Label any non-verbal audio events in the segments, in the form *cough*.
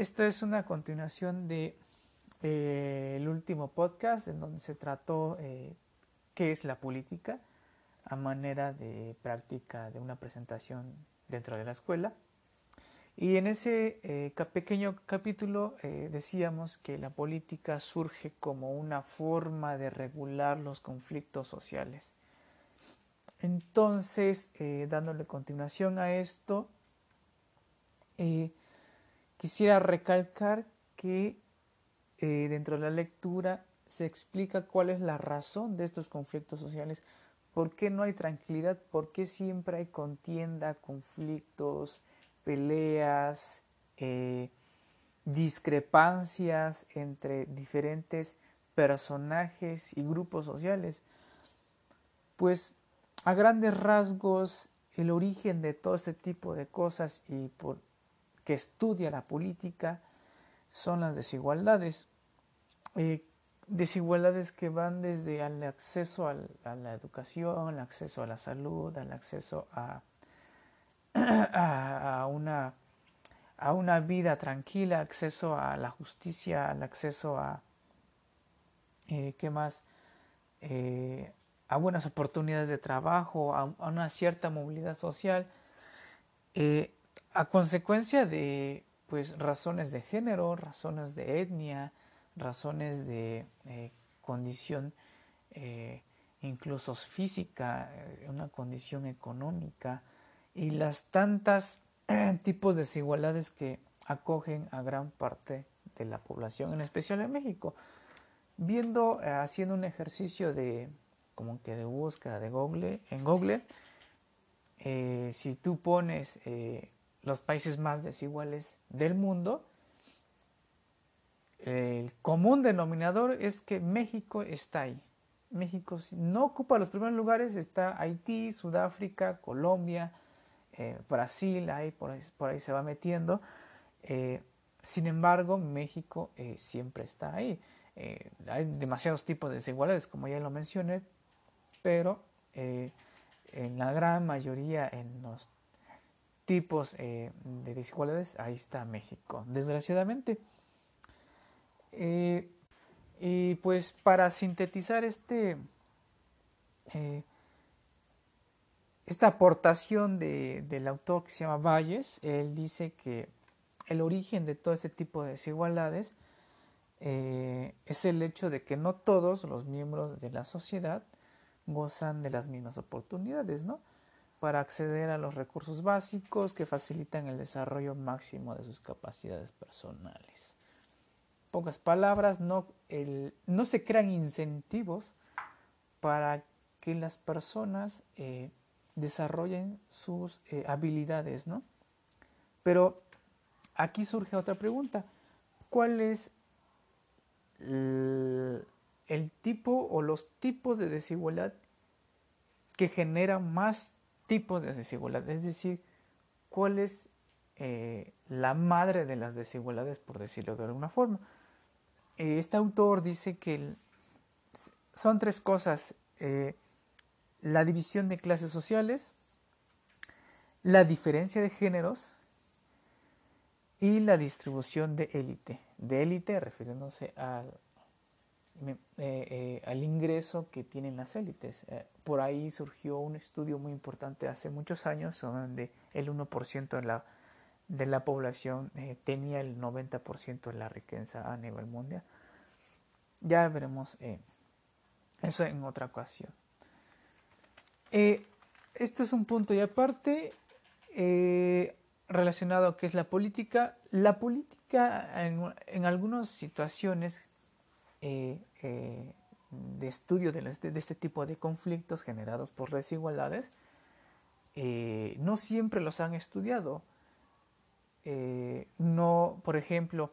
Esta es una continuación de eh, el último podcast en donde se trató eh, qué es la política a manera de práctica de una presentación dentro de la escuela. Y en ese eh, pequeño capítulo decíamos que la política surge como una forma de regular los conflictos sociales. Entonces, dándole continuación a esto, quisiera recalcar que eh, dentro de la lectura se explica cuál es la razón de estos conflictos sociales, por qué no hay tranquilidad, por qué siempre hay contienda, conflictos, peleas, eh, discrepancias entre diferentes personajes y grupos sociales. Pues a grandes rasgos el origen de todo este tipo de cosas y por que estudia la política son las desigualdades. Eh, desigualdades que van desde el acceso a la educación, al acceso a la salud, al acceso *clears throat* a, a, una, a una vida tranquila, acceso a la justicia, al acceso a, eh, ¿qué más? Eh, a buenas oportunidades de trabajo, a, una cierta movilidad social, a consecuencia de pues razones de género, razones de etnia, razones de eh, condición eh, incluso física, eh, una condición económica y las tantas *clears throat* tipos de desigualdades que acogen a gran parte de la población, en especial en México. Viendo, haciendo un ejercicio de como que de búsqueda de Google, en Google, si tú pones los países más desiguales del mundo, el común denominador es que México está ahí. México no ocupa los primeros lugares, está Haití, Sudáfrica, Colombia, eh, Brasil, ahí por, ahí se va metiendo. Eh, sin embargo, México eh, siempre está ahí. hay demasiados tipos de desigualdades, como ya lo mencioné, pero en la gran mayoría, en los tipos de desigualdades, ahí está México, desgraciadamente. Eh, y pues para sintetizar este, eh, esta aportación de, del autor que se llama Valles, él dice que el origen de todo este tipo de desigualdades eh, es el hecho de que no todos los miembros de la sociedad gozan de las mismas oportunidades, ¿no? Para acceder a los recursos básicos que facilitan el desarrollo máximo de sus capacidades personales pocas palabras, no, se crean incentivos para que las personas eh, desarrollen sus eh, habilidades, ¿no? Pero aquí surge otra pregunta. ¿Cuál es el, tipo o los tipos de desigualdad que generan más tipos de desigualdad? Es decir, ¿cuál es eh, la madre de las desigualdades, por decirlo de alguna forma? Eh, este autor dice que son tres cosas, eh, la división de clases sociales, la diferencia de géneros y la distribución de élite. De élite refiriéndose al, eh, al ingreso que tienen las élites. por ahí surgió un estudio muy importante hace muchos años donde el 1% de la de la población eh, tenía el 90% de la riqueza a nivel mundial. Ya veremos eh, eso en otra ocasión. Eh, esto es un punto y aparte relacionado a qué es la política. La política en, en algunas situaciones de estudio de, de, este tipo de conflictos generados por desigualdades no siempre los han estudiado eh, no, por ejemplo,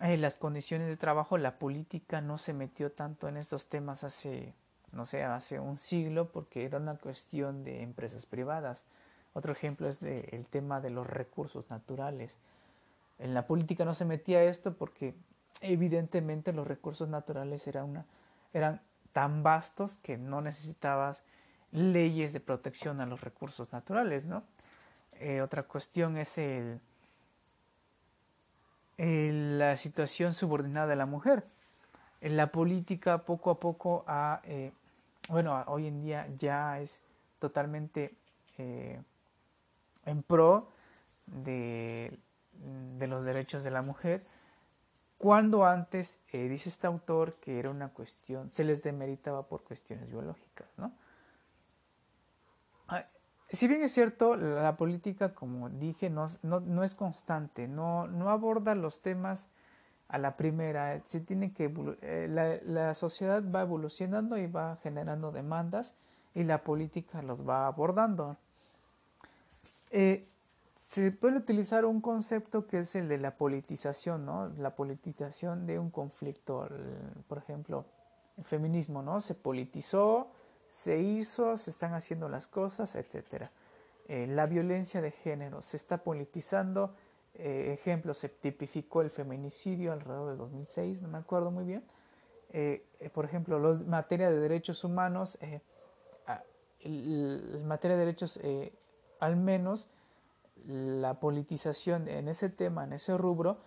en las condiciones de trabajo, la política no se metió tanto en estos temas hace, no sé, hace un siglo porque era una cuestión de empresas privadas. Otro ejemplo es de, el tema de los recursos naturales. En la política no se metía esto porque evidentemente los recursos naturales eran tan vastos que no necesitabas leyes de protección a los recursos naturales, ¿no? Eh, otra cuestión es el, eh, la situación subordinada de la mujer. En la política poco a poco ha, eh, bueno, hoy en día ya es totalmente eh, en pro de, los derechos de la mujer, cuando antes, dice este autor, que era una cuestión, se les demeritaba por cuestiones biológicas, ¿no? Si bien es cierto, la política, como dije, no, no, es constante, no, no, aborda los temas a la primera, se tiene que, eh, la, la, sociedad va evolucionando y va generando demandas y la política los va abordando. Eh, se puede utilizar un concepto que es el de la politización, ¿no? La politización de un conflicto, por ejemplo, el feminismo, ¿no? Se politizó, se hizo, se están haciendo las cosas, etc. Eh, la violencia de género se está politizando. Eh, ejemplo, se tipificó el feminicidio alrededor del 2006, no me acuerdo muy bien. Eh, por ejemplo, en materia de derechos humanos, en materia de derechos, al menos la politización en ese tema, en ese rubro,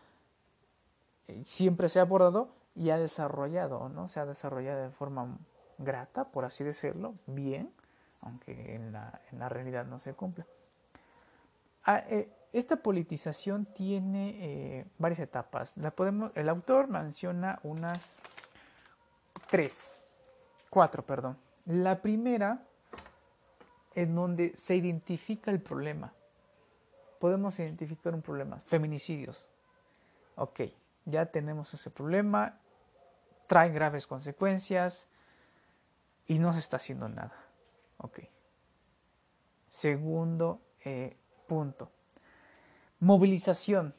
siempre se ha abordado y ha desarrollado, ¿no? Se ha desarrollado de forma grata, por así decirlo, bien, aunque en la, realidad no se cumple. Ah, eh, esta politización tiene eh, varias etapas. La podemos, el autor menciona unas tres, cuatro, perdón. La primera es donde se identifica el problema. Podemos identificar un problema, feminicidios. Ok, ya tenemos ese problema, trae graves consecuencias, y no se está haciendo nada. Ok. Segundo eh, punto. Movilización.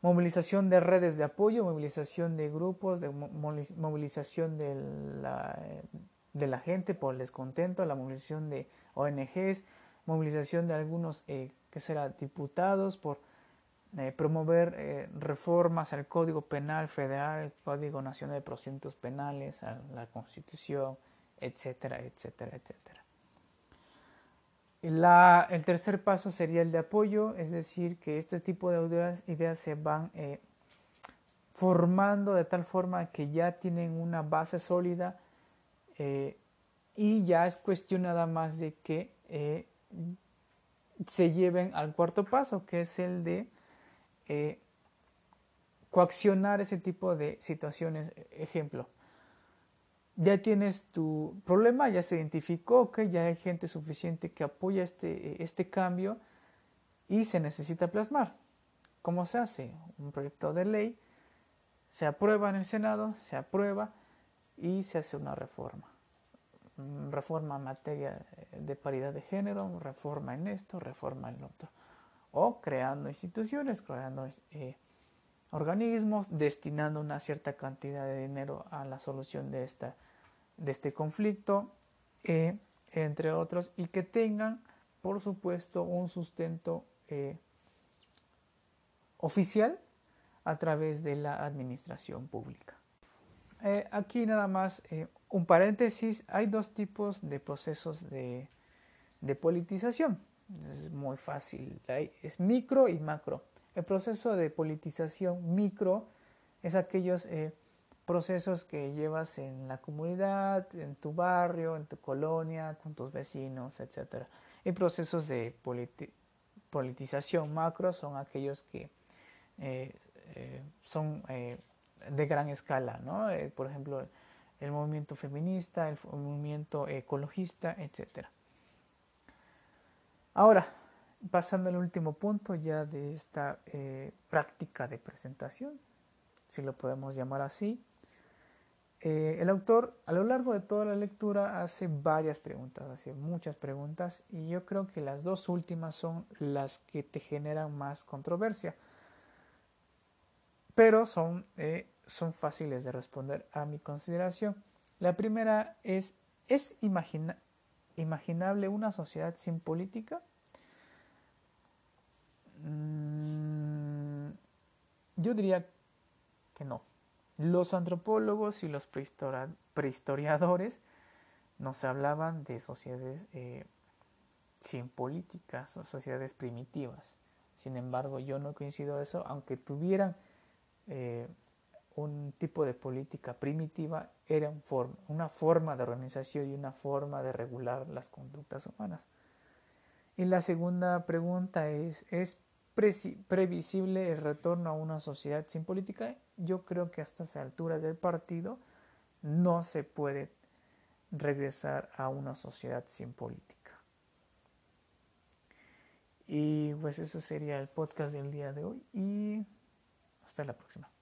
Movilización de redes de apoyo, movilización de grupos, de movilización de la, de la gente por el descontento, la movilización de ONGs, movilización de algunos, eh, que será, diputados por eh, promover reformas al Código Penal Federal, al Código Nacional de Procedimientos Penales, a la Constitución, etcétera, etcétera, etcétera. el tercer paso sería el de apoyo, es decir, que este tipo de ideas, se van eh, formando de tal forma que ya tienen una base sólida eh, y ya es cuestión nada más de que eh, se lleven al cuarto paso, que es el de coaccionar ese tipo de situaciones. Ejemplo, ya tienes tu problema, ya se identificó, que ya hay gente suficiente que apoya este, este cambio y se necesita plasmar. ¿Cómo se hace? Un proyecto de ley se aprueba en el Senado, se aprueba y se hace una reforma. Reforma en materia de paridad de género, reforma en esto, reforma en lo otro. O creando instituciones, creando eh, organismos, destinando una cierta cantidad de dinero a la solución de esta de este conflicto, eh, entre otros, y que tengan, por supuesto, un sustento eh, oficial a través de la administración pública. Aquí nada más un paréntesis, hay dos tipos de procesos de, politización. Es muy fácil, es micro y macro. El proceso de politización micro es aquellos procesos que llevas en la comunidad, en tu barrio, en tu colonia, con tus vecinos, etc. Y procesos de politización macro son aquellos que eh, eh, son eh, de gran escala, ¿no? por ejemplo, el movimiento feminista, el movimiento ecologista, etc. Ahora, pasando al último punto ya de esta práctica de presentación, si lo podemos llamar así, eh, el autor a lo largo de toda la lectura hace varias preguntas, hace muchas preguntas y yo creo que las dos últimas son las que te generan más controversia, pero son, eh, son fáciles de responder a mi consideración. La primera es, ¿es imaginable una sociedad sin política? Mm, yo diría que no. Los antropólogos y los prehistoriadores nos hablaban de sociedades eh, sin políticas o sociedades primitivas. Sin embargo, yo no coincido eso, aunque tuvieran eh, un tipo de política primitiva, era una forma de organización y una forma de regular las conductas humanas. Y la segunda pregunta es, ¿es previsible el retorno a una sociedad sin política? Yo creo que a estas alturas del partido no se puede regresar a una sociedad sin política. Y pues ese sería el podcast del día de hoy y hasta la próxima.